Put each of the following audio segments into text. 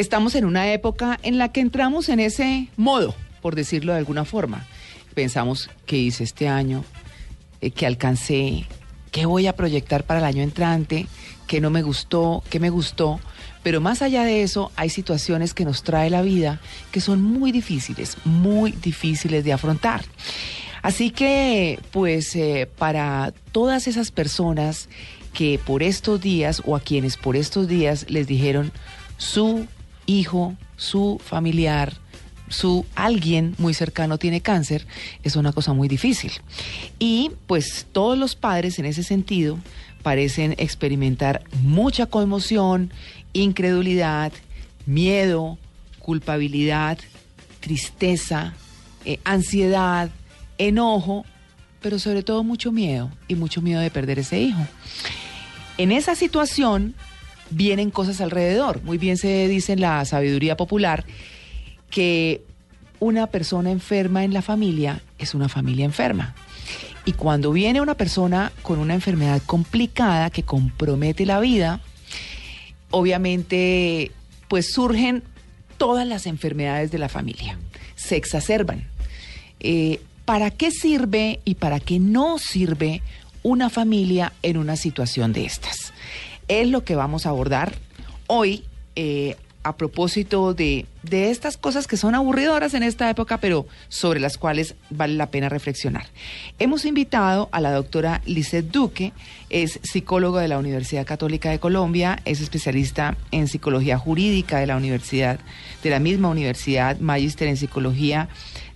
Estamos en una época en la que entramos en ese modo, por decirlo de alguna forma. Pensamos qué hice este año, eh, qué alcancé, qué voy a proyectar para el año entrante, qué no me gustó, qué me gustó. Pero más allá de eso, hay situaciones que nos trae la vida que son muy difíciles, muy difíciles de afrontar. Así que, pues, eh, para todas esas personas que por estos días o a quienes por estos días les dijeron su hijo, su familiar, su alguien muy cercano tiene cáncer, es una cosa muy difícil. Y pues todos los padres en ese sentido parecen experimentar mucha conmoción, incredulidad, miedo, culpabilidad, tristeza, eh, ansiedad, enojo, pero sobre todo mucho miedo y mucho miedo de perder ese hijo. En esa situación vienen cosas alrededor. Muy bien se dice en la sabiduría popular que una persona enferma en la familia es una familia enferma. Y cuando viene una persona con una enfermedad complicada que compromete la vida, obviamente pues surgen todas las enfermedades de la familia, se exacerban. Eh, ¿Para qué sirve y para qué no sirve una familia en una situación de estas? Es lo que vamos a abordar hoy eh, a propósito de, de, estas cosas que son aburridoras en esta época, pero sobre las cuales vale la pena reflexionar. Hemos invitado a la doctora Lizeth Duque, es psicóloga de la Universidad Católica de Colombia, es especialista en psicología jurídica de la Universidad, de la misma universidad, magíster en psicología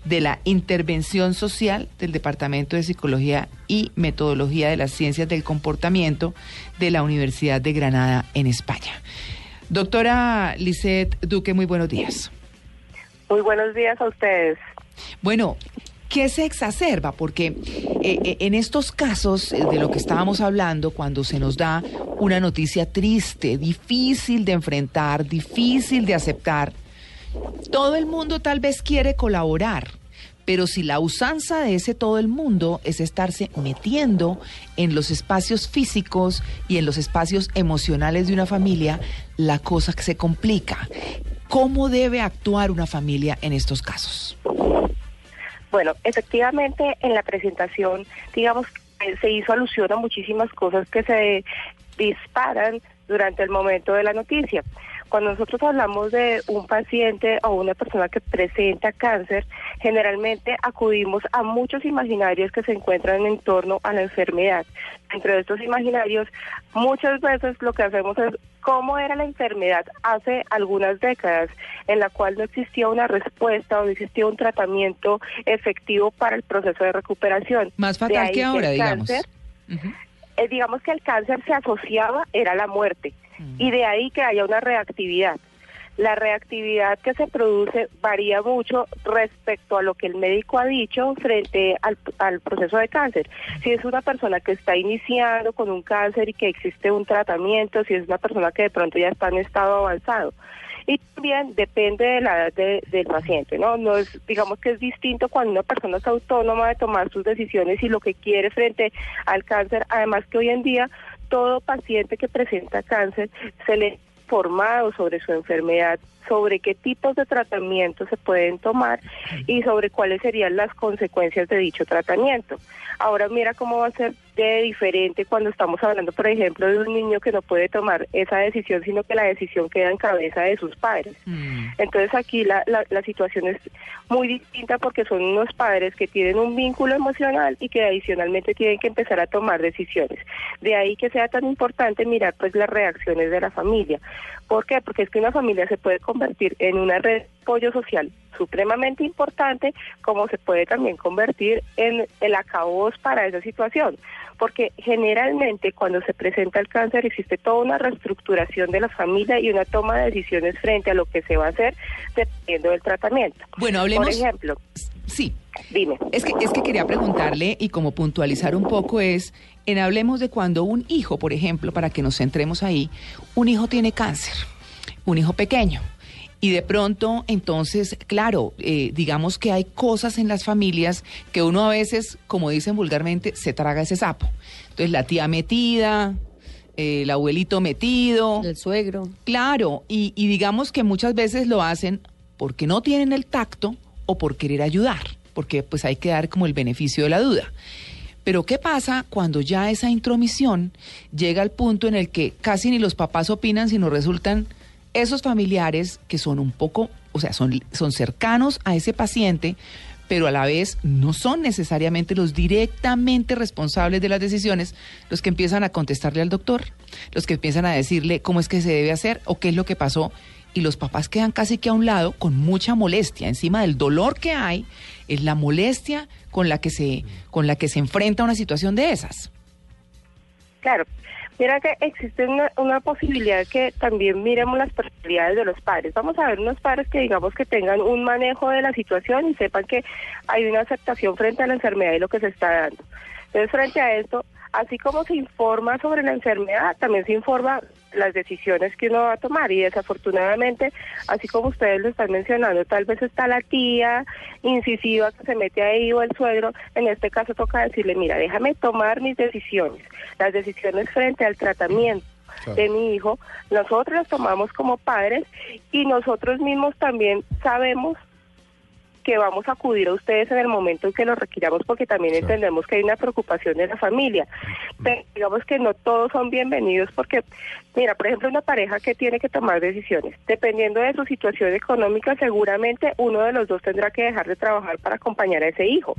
de la intervención social del Departamento de Psicología y Metodología de las Ciencias del Comportamiento de la Universidad de Granada en España. Doctora Lisette Duque, muy buenos días. Muy buenos días a ustedes. Bueno, ¿qué se exacerba? Porque eh, eh, en estos casos eh, de lo que estábamos hablando, cuando se nos da una noticia triste, difícil de enfrentar, difícil de aceptar, todo el mundo tal vez quiere colaborar, pero si la usanza de ese todo el mundo es estarse metiendo en los espacios físicos y en los espacios emocionales de una familia, la cosa se complica. ¿Cómo debe actuar una familia en estos casos? Bueno, efectivamente en la presentación, digamos, se hizo alusión a muchísimas cosas que se disparan durante el momento de la noticia. Cuando nosotros hablamos de un paciente o una persona que presenta cáncer, generalmente acudimos a muchos imaginarios que se encuentran en torno a la enfermedad. Entre estos imaginarios, muchas veces lo que hacemos es cómo era la enfermedad hace algunas décadas, en la cual no existía una respuesta o no existía un tratamiento efectivo para el proceso de recuperación. Más fatal que ahora, digamos. Eh, digamos que el cáncer se asociaba, era la muerte y de ahí que haya una reactividad. La reactividad que se produce varía mucho respecto a lo que el médico ha dicho frente al, al, proceso de cáncer. Si es una persona que está iniciando con un cáncer y que existe un tratamiento, si es una persona que de pronto ya está en estado avanzado. Y también depende de la edad del paciente, ¿no? No es, digamos que es distinto cuando una persona es autónoma de tomar sus decisiones y lo que quiere frente al cáncer, además que hoy en día todo paciente que presenta cáncer se le informado sobre su enfermedad, sobre qué tipos de tratamientos se pueden tomar y sobre cuáles serían las consecuencias de dicho tratamiento. Ahora mira cómo va a ser de diferente cuando estamos hablando, por ejemplo, de un niño que no puede tomar esa decisión, sino que la decisión queda en cabeza de sus padres. Mm. Entonces aquí la, la, la, situación es muy distinta porque son unos padres que tienen un vínculo emocional y que adicionalmente tienen que empezar a tomar decisiones. De ahí que sea tan importante mirar pues las reacciones de la familia. ¿Por qué? Porque es que una familia se puede convertir en una red de apoyo social supremamente importante, como se puede también convertir en el acabos para esa situación porque generalmente cuando se presenta el cáncer existe toda una reestructuración de la familia y una toma de decisiones frente a lo que se va a hacer dependiendo del tratamiento. Bueno, hablemos. Por ejemplo. Sí. Dime. Es que, es que quería preguntarle y como puntualizar un poco es, en hablemos de cuando un hijo, por ejemplo, para que nos centremos ahí, un hijo tiene cáncer, un hijo pequeño y de pronto, entonces, claro, eh, digamos que hay cosas en las familias que uno a veces, como dicen vulgarmente, se traga ese sapo. Entonces, la tía metida, el abuelito metido. El suegro. Claro, y, y digamos que muchas veces lo hacen porque no tienen el tacto o por querer ayudar, porque pues hay que dar como el beneficio de la duda. Pero ¿qué pasa cuando ya esa intromisión llega al punto en el que casi ni los papás opinan, sino resultan esos familiares que son un poco, o sea, son, son cercanos a ese paciente, pero a la vez no son necesariamente los directamente responsables de las decisiones los que empiezan a contestarle al doctor, los que empiezan a decirle cómo es que se debe hacer o qué es lo que pasó y los papás quedan casi que a un lado con mucha molestia. Encima del dolor que hay, es la molestia con la que se, con la que se enfrenta una situación de esas. Claro. Mira que existe una, una posibilidad que también miremos las personalidades de los padres. Vamos a ver unos padres que digamos que tengan un manejo de la situación y sepan que hay una aceptación frente a la enfermedad y lo que se está dando. Entonces, frente a esto, así como se informa sobre la enfermedad, también se informa las decisiones que uno va a tomar. Y desafortunadamente, así como ustedes lo están mencionando, tal vez está la tía incisiva que se mete ahí o el suegro, en este caso toca decirle, mira, déjame tomar mis decisiones, las decisiones frente al tratamiento de mi hijo, nosotros las tomamos como padres y nosotros mismos también sabemos que vamos a acudir a ustedes en el momento en que lo requiramos porque también entendemos que hay una preocupación de la familia. Pero digamos que no todos son bienvenidos porque, mira, por ejemplo, una pareja que tiene que tomar decisiones, dependiendo de su situación económica, seguramente uno de los dos tendrá que dejar de trabajar para acompañar a ese hijo.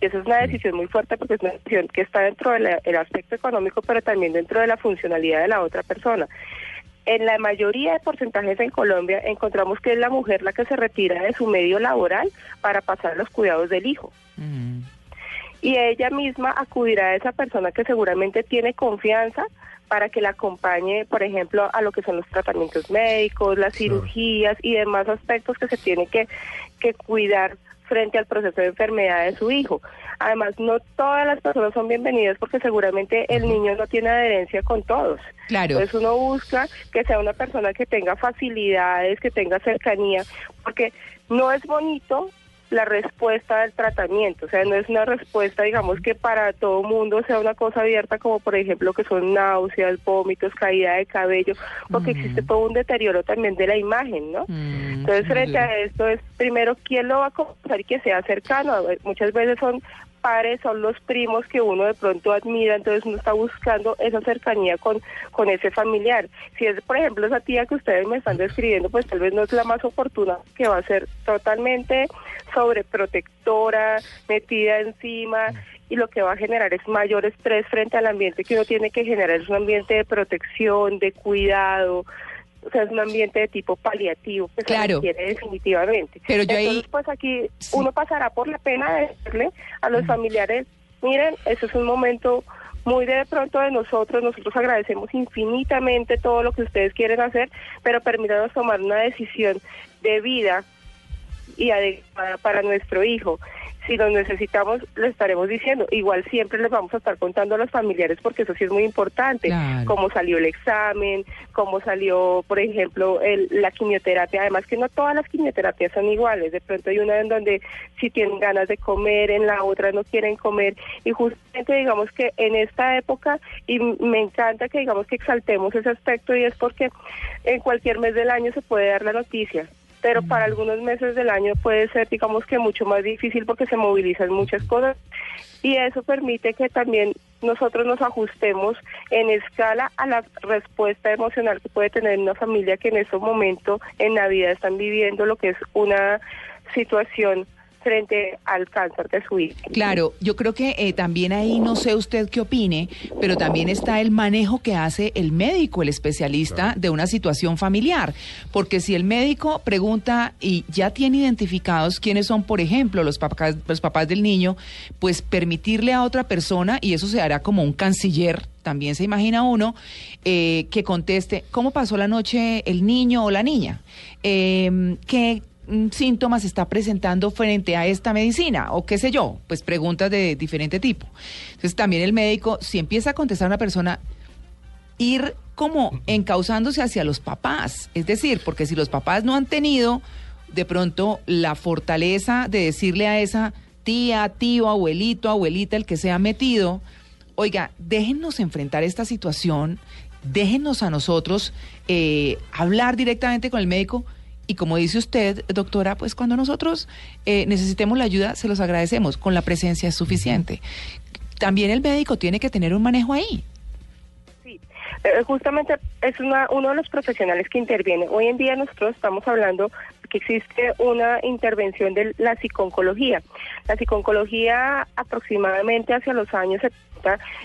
Y eso es una decisión muy fuerte porque es una decisión que está dentro del aspecto económico, pero también dentro de la funcionalidad de la otra persona en la mayoría de porcentajes en Colombia encontramos que es la mujer la que se retira de su medio laboral para pasar los cuidados del hijo. Y ella misma acudirá a esa persona que seguramente tiene confianza para que la acompañe, por ejemplo, a lo que son los tratamientos médicos, las cirugías y demás aspectos que se tiene que, que cuidar frente al proceso de enfermedad de su hijo. Además, no todas las personas son bienvenidas porque seguramente el niño no tiene adherencia con todos. Claro. Entonces uno busca que sea una persona que tenga facilidades, que tenga cercanía, porque no es bonito la respuesta del tratamiento, o sea, no es una respuesta, digamos, que para todo mundo sea una cosa abierta, como por ejemplo que son náuseas, vómitos, caída de cabello, porque existe todo un deterioro también de la imagen, ¿no? Mm, Entonces, frente a esto es, primero, ¿quién lo va a conocer y que sea cercano? Muchas veces son pares, son los primos que uno de pronto admira, entonces uno está buscando esa cercanía con, con ese familiar. Si es, por ejemplo, esa tía que ustedes me están describiendo, pues tal vez no es la más oportuna, que va a ser totalmente sobreprotectora, metida encima, y lo que va a generar es mayor estrés frente al ambiente que uno tiene que generar, es un ambiente de protección, de cuidado, o sea, es un ambiente de tipo paliativo que Claro. se requiere definitivamente. Pero yo ahí- Entonces, pues aquí Sí. uno pasará por la pena de decirle a los familiares, miren, eso es un momento muy de pronto de nosotros, nosotros agradecemos infinitamente todo lo que ustedes quieren hacer, pero permítanos tomar una decisión de vida y adecuada para nuestro hijo. Si lo necesitamos, lo estaremos diciendo. Igual siempre les vamos a estar contando a los familiares porque eso sí es muy importante. Claro. Cómo salió el examen, cómo salió, por ejemplo, el, la quimioterapia. Además que no todas las quimioterapias son iguales. De pronto hay una en donde si tienen ganas de comer, en la otra no quieren comer. Y justamente digamos que en esta época, y me encanta que digamos que exaltemos ese aspecto y es porque en cualquier mes del año se puede dar la noticia pero para algunos meses del año puede ser, digamos que mucho más difícil porque se movilizan muchas cosas. Y eso permite que también nosotros nos ajustemos en escala a la respuesta emocional que puede tener una familia que en este momento en Navidad están viviendo lo que es una situación frente al cáncer de su hijo. Claro, yo creo que eh, también ahí no sé usted qué opine, pero también está el manejo que hace el médico, el especialista de una situación familiar. Porque si el médico pregunta y ya tiene identificados quiénes son, por ejemplo, los papás, los papás del niño, pues permitirle a otra persona, y eso se hará como un canciller, también se imagina uno, eh, que conteste, ¿cómo pasó la noche el niño o la niña? Eh, ¿Qué síntomas está presentando frente a esta medicina o qué sé yo, pues preguntas de diferente tipo. Entonces también el médico, si empieza a contestar a una persona, ir como encauzándose hacia los papás, es decir, porque si los papás no han tenido de pronto la fortaleza de decirle a esa tía, tío, abuelito, abuelita, el que se ha metido, oiga, déjennos enfrentar esta situación déjenos a nosotros eh, hablar directamente con el médico. Y como dice usted, doctora, pues cuando nosotros eh, necesitemos la ayuda, se los agradecemos. Con la presencia es suficiente. También el médico tiene que tener un manejo ahí. Eh, justamente es una, uno de los profesionales que interviene. Hoy en día nosotros estamos hablando que existe una intervención de la psiconcología. La psiconcología aproximadamente hacia los años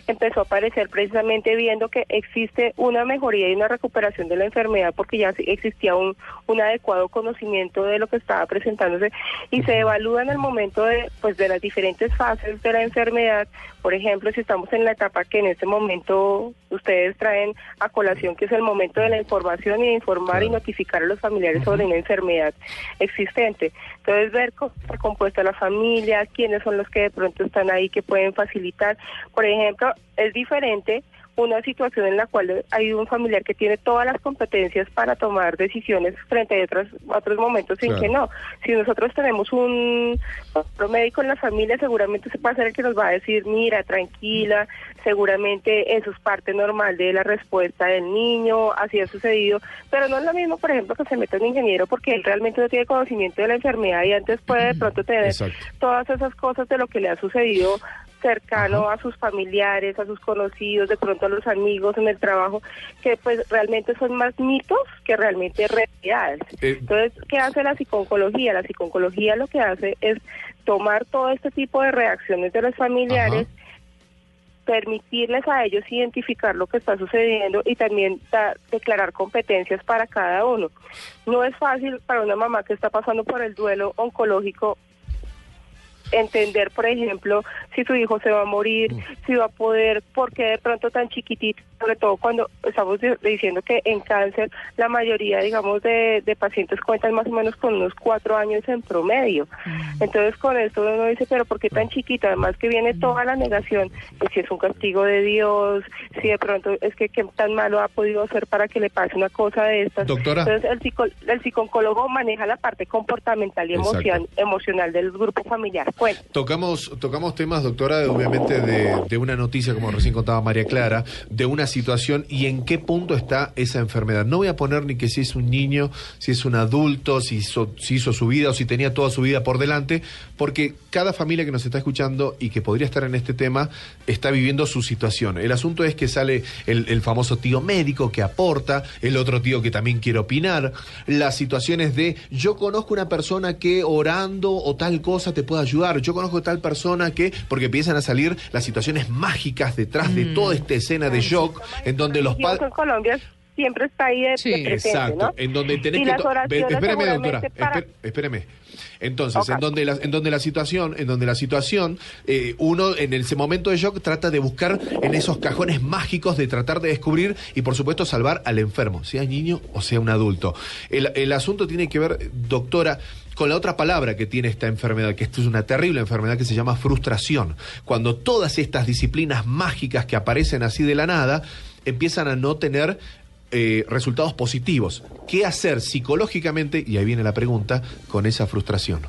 empezó a aparecer precisamente viendo que existe una mejoría y una recuperación de la enfermedad porque ya existía un, un adecuado conocimiento de lo que estaba presentándose y se evalúa en el momento de, pues, de las diferentes fases de la enfermedad. Por ejemplo, si estamos en la etapa que en este momento ustedes traen a colación, que es el momento de la información y de informar y notificar a los familiares sobre una enfermedad existente. Entonces, ver cómo está compuesta la familia, quiénes son los que de pronto están ahí que pueden facilitar. Por ejemplo, es diferente una situación en la cual hay un familiar que tiene todas las competencias para tomar decisiones frente a otros, otros momentos en que no. Si nosotros tenemos un otro médico en la familia, seguramente se va a ser el que nos va a decir, mira, tranquila, seguramente eso es parte normal de la respuesta del niño, así ha sucedido, pero no es lo mismo, por ejemplo, que se meta un ingeniero porque él realmente no tiene conocimiento de la enfermedad y antes puede de pronto tener todas esas cosas de lo que le ha sucedido cercano a sus familiares, a sus conocidos, de pronto a los amigos en el trabajo, que pues realmente son más mitos que realmente realidades. Eh, Entonces, ¿qué hace la psiconcología? La psiconcología lo que hace es tomar todo este tipo de reacciones de los familiares, permitirles a ellos identificar lo que está sucediendo y también declarar competencias para cada uno. No es fácil para una mamá que está pasando por el duelo oncológico entender, por ejemplo, si su hijo se va a morir, mm. si va a poder, por qué de pronto tan chiquitito, sobre todo cuando estamos diciendo que en cáncer la mayoría, digamos, de, pacientes cuentan más o menos con unos cuatro años en promedio. Mm. Entonces, con esto uno dice, pero ¿por qué tan mm. chiquita? Además que viene toda la negación de si es un castigo de Dios, si de pronto es que qué tan malo ha podido hacer para que le pase una cosa de estas. Doctora. Entonces, el, psico, el psicólogo maneja la parte comportamental y emocional, emocional del grupo familiar. Tocamos, tocamos temas, doctora, obviamente de, una noticia, como recién contaba María Clara, de una situación y en qué punto está esa enfermedad. No voy a poner ni que si es un niño, si es un adulto, si hizo, su vida o si tenía toda su vida por delante, porque cada familia que nos está escuchando y que podría estar en este tema está viviendo su situación. El asunto es que sale el, el famoso tío médico que aporta, el otro tío que también quiere opinar, las situaciones de yo conozco una persona que orando o tal cosa te puede ayudar yo conozco tal persona que, porque empiezan a salir las situaciones mágicas detrás de toda esta escena de shock, en donde los padres... en Colombia siempre está ahí de, sí, exacto, en donde tenés que... Espéreme, doctora, espéreme. Entonces, en donde la, en donde la situación, en donde la situación, eh, uno en ese momento de shock trata de buscar en esos cajones mágicos de tratar de descubrir y por supuesto salvar al enfermo, sea niño o sea un adulto. El, el asunto tiene que ver, doctora, con la otra palabra que tiene esta enfermedad, que esto es una terrible enfermedad que se llama frustración. Cuando todas estas disciplinas mágicas que aparecen así de la nada empiezan a no tener eh, resultados positivos. ¿Qué hacer psicológicamente, y ahí viene la pregunta, con esa frustración?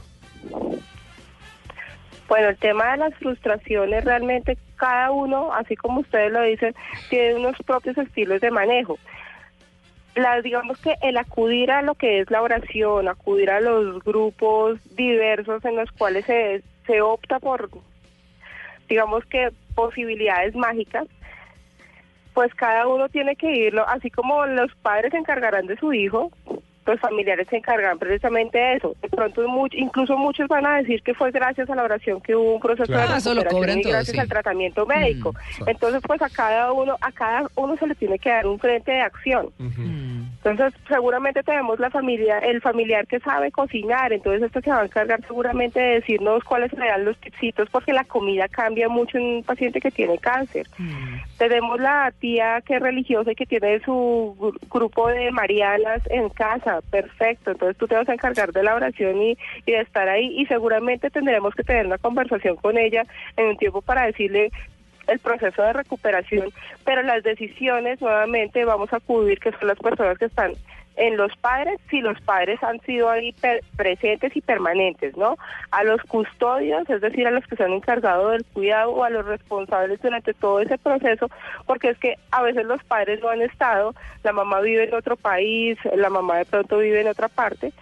Bueno, el tema de las frustraciones realmente cada uno, así como ustedes lo dicen, tiene unos propios estilos de manejo la, digamos que el acudir a lo que es la oración, acudir a los grupos diversos en los cuales se, se opta por, digamos que posibilidades mágicas, pues cada uno tiene que irlo, así como los padres se encargarán de su hijo, los familiares se encargan precisamente de eso. De pronto, incluso muchos van a decir que fue gracias a la oración que hubo un proceso de ah, recuperación y gracias al tratamiento médico. Mm, Entonces, pues a cada uno, a cada uno se le tiene que dar un frente de acción. Entonces, seguramente tenemos la familia, el familiar que sabe cocinar, entonces esto se va a encargar seguramente de decirnos cuáles serán los tipsitos, porque la comida cambia mucho en un paciente que tiene cáncer. Tenemos la tía que es religiosa y que tiene su grupo de marianas en casa, perfecto, entonces tú te vas a encargar de la oración y, y de estar ahí y seguramente tendremos que tener una conversación con ella en un tiempo para decirle el proceso de recuperación, pero las decisiones nuevamente vamos a acudir, que son las personas que están en los padres si los padres han sido ahí presentes y permanentes, ¿no? A los custodios, es decir, a los que se han encargado del cuidado o a los responsables durante todo ese proceso, porque es que a veces los padres no han estado, la mamá vive en otro país, la mamá de pronto vive en otra parte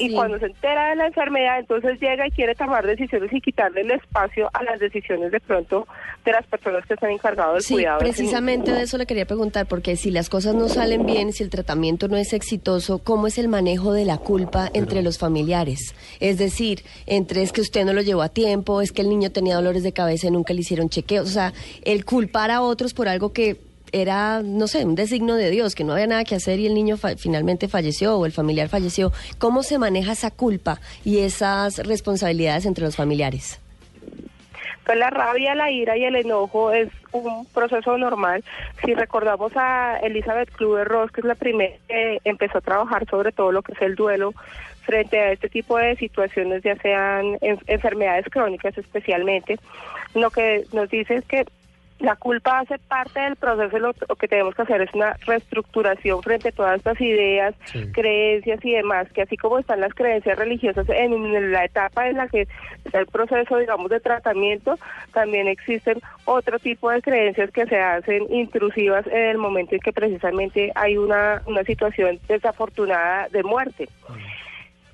y cuando se entera de la enfermedad, entonces llega y quiere tomar decisiones y quitarle el espacio a las decisiones de pronto de las personas que están encargados del sí, cuidado. Precisamente de eso le quería preguntar, porque si las cosas no salen bien, si el tratamiento no es exitoso, ¿cómo es el manejo de la culpa entre los familiares? Es decir, entre es que usted no lo llevó a tiempo, es que el niño tenía dolores de cabeza y nunca le hicieron chequeos, o sea, el culpar a otros por algo que era, no sé, un designo de Dios, que no había nada que hacer y el niño finalmente falleció o el familiar falleció. ¿Cómo se maneja esa culpa y esas responsabilidades entre los familiares? Pues la rabia, la ira y el enojo es un proceso normal. Si recordamos a Elizabeth Kluber-Ross, que es la primera que empezó a trabajar sobre todo lo que es el duelo frente a este tipo de situaciones, ya sean enfermedades crónicas especialmente, lo que nos dice es que la culpa hace parte del proceso, lo, que tenemos que hacer es una reestructuración frente a todas estas ideas, creencias y demás, que así como están las creencias religiosas en, la etapa en la que está el proceso, digamos, de tratamiento, también existen otro tipo de creencias que se hacen intrusivas en el momento en que precisamente hay una, una situación desafortunada de muerte.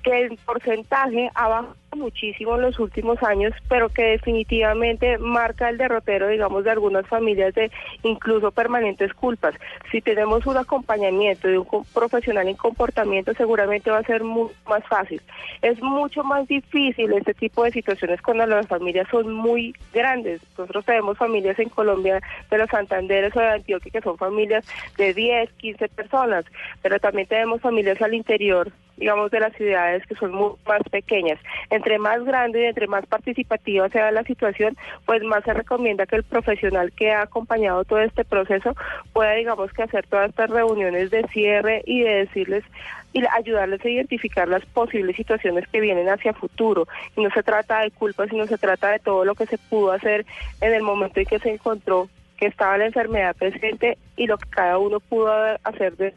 que en porcentaje ha bajado muchísimo en los últimos años, pero que definitivamente marca el derrotero, digamos, de algunas familias de incluso permanentes culpas. Si tenemos un acompañamiento de un profesional en comportamiento, seguramente va a ser mucho más fácil. Es mucho más difícil este tipo de situaciones cuando las familias son muy grandes. Nosotros tenemos familias en Colombia de los Santanderes o de Antioquia que son familias de 10, 15 personas, pero también tenemos familias al interior digamos, de las ciudades que son muy más pequeñas entre más grande y entre más participativa sea la situación, pues más se recomienda que el profesional que ha acompañado todo este proceso pueda, digamos, que hacer todas estas reuniones de cierre y de decirles y ayudarles a identificar las posibles situaciones que vienen hacia futuro. Y no se trata de culpa, sino se trata de todo lo que se pudo hacer en el momento en que se encontró que estaba la enfermedad presente y lo que cada uno pudo hacer de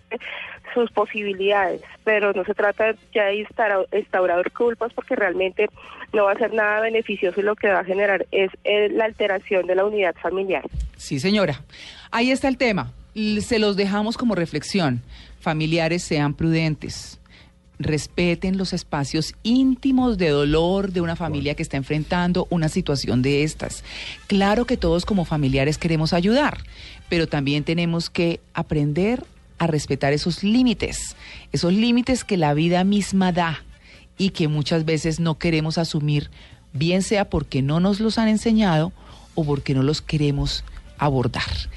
sus posibilidades, pero no se trata ya de instaurar culpas porque realmente no va a ser nada beneficioso y lo que va a generar es eh, la alteración de la unidad familiar. Sí, señora. Ahí está el tema. Se los dejamos como reflexión. Familiares sean prudentes respeten los espacios íntimos de dolor de una familia que está enfrentando una situación de estas. Claro que todos como familiares queremos ayudar, pero también tenemos que aprender a respetar esos límites, esos límites que la vida misma da y que muchas veces no queremos asumir, bien sea porque no nos los han enseñado o porque no los queremos abordar.